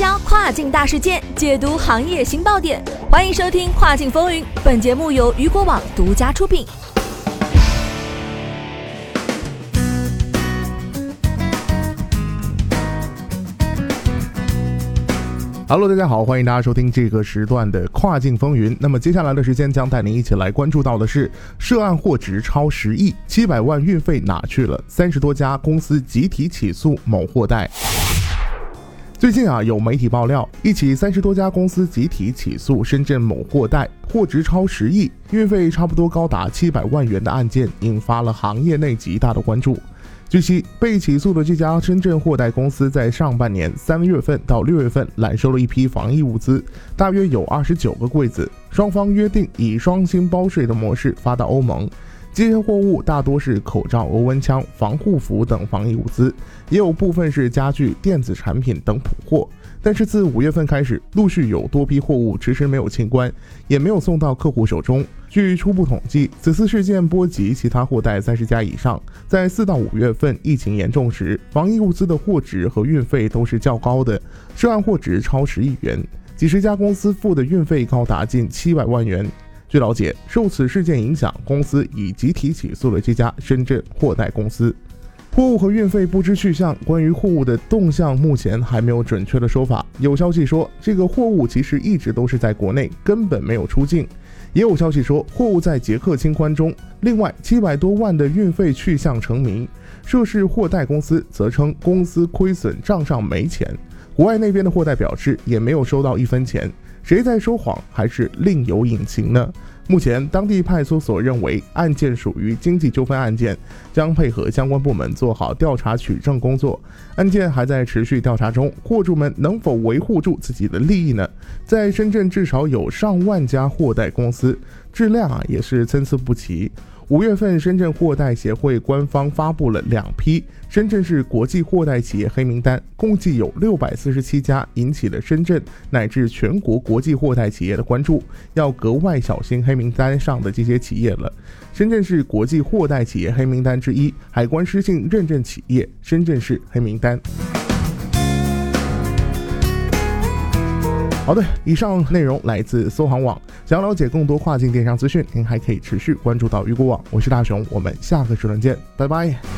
销跨境大事件，解读行业新爆点，欢迎收听《跨境风云》。本节目由雨果网独家出品。Hello，大家好，欢迎大家收听这个时段的跨境风云。那么接下来的时间将带您一起来关注到的是，涉案货值超十亿，七百万运费哪去了？三十多家公司集体起诉某货代。最近啊，有媒体爆料，一起三十多家公司集体起诉深圳某货代，货值超十亿，运费差不多高达七百万元的案件，引发了行业内极大的关注。据悉，被起诉的这家深圳货代公司在上半年三月份到六月份揽收了一批防疫物资，大约有二十九个柜子。双方约定以双星包税的模式发到欧盟。这些货物大多是口罩、额温枪、防护服等防疫物资，也有部分是家具、电子产品等普货。但是自五月份开始，陆续有多批货物迟迟没有清关，也没有送到客户手中。据初步统计，此次事件波及其他货代三十家以上。在四到五月份疫情严重时，防疫物资的货值和运费都是较高的，涉案货值超十亿元，几十家公司付的运费高达近七百万元。据了解，受此事件影响，公司已集体起诉了这家深圳货代公司。货物和运费不知去向，关于货物的动向目前还没有准确的说法。有消息说，这个货物其实一直都是在国内，根本没有出境；也有消息说，货物在捷克清关中。另外，七百多万的运费去向成谜。涉事货代公司则称公司亏损，账上没钱。国外那边的货代表示，也没有收到一分钱。谁在说谎，还是另有隐情呢？目前，当地派出所认为案件属于经济纠纷案件，将配合相关部门做好调查取证工作。案件还在持续调查中，货主们能否维护住自己的利益呢？在深圳，至少有上万家货代公司，质量啊也是参差不齐。五月份，深圳货代协会官方发布了两批深圳市国际货代企业黑名单，共计有六百四十七家，引起了深圳乃至全国国际货代企业的关注，要格外小心黑名单上的这些企业了。深圳市国际货代企业黑名单之一，海关失信认证企业，深圳市黑名单。好的，以上内容来自搜航网。想了解更多跨境电商资讯，您还可以持续关注到鱼骨网。我是大熊，我们下个时段见，拜拜。